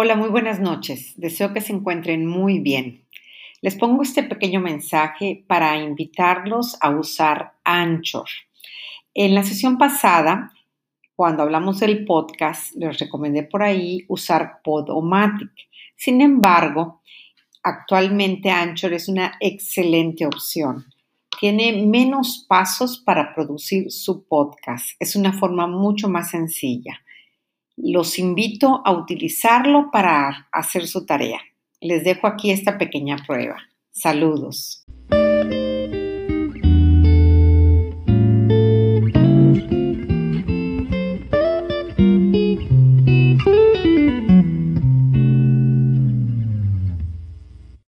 Hola, muy buenas noches. Deseo que se encuentren muy bien. Les pongo este pequeño mensaje para invitarlos a usar Anchor. En la sesión pasada, cuando hablamos del podcast, les recomendé por ahí usar Podomatic. Sin embargo, actualmente Anchor es una excelente opción. Tiene menos pasos para producir su podcast. Es una forma mucho más sencilla. Los invito a utilizarlo para hacer su tarea. Les dejo aquí esta pequeña prueba. Saludos.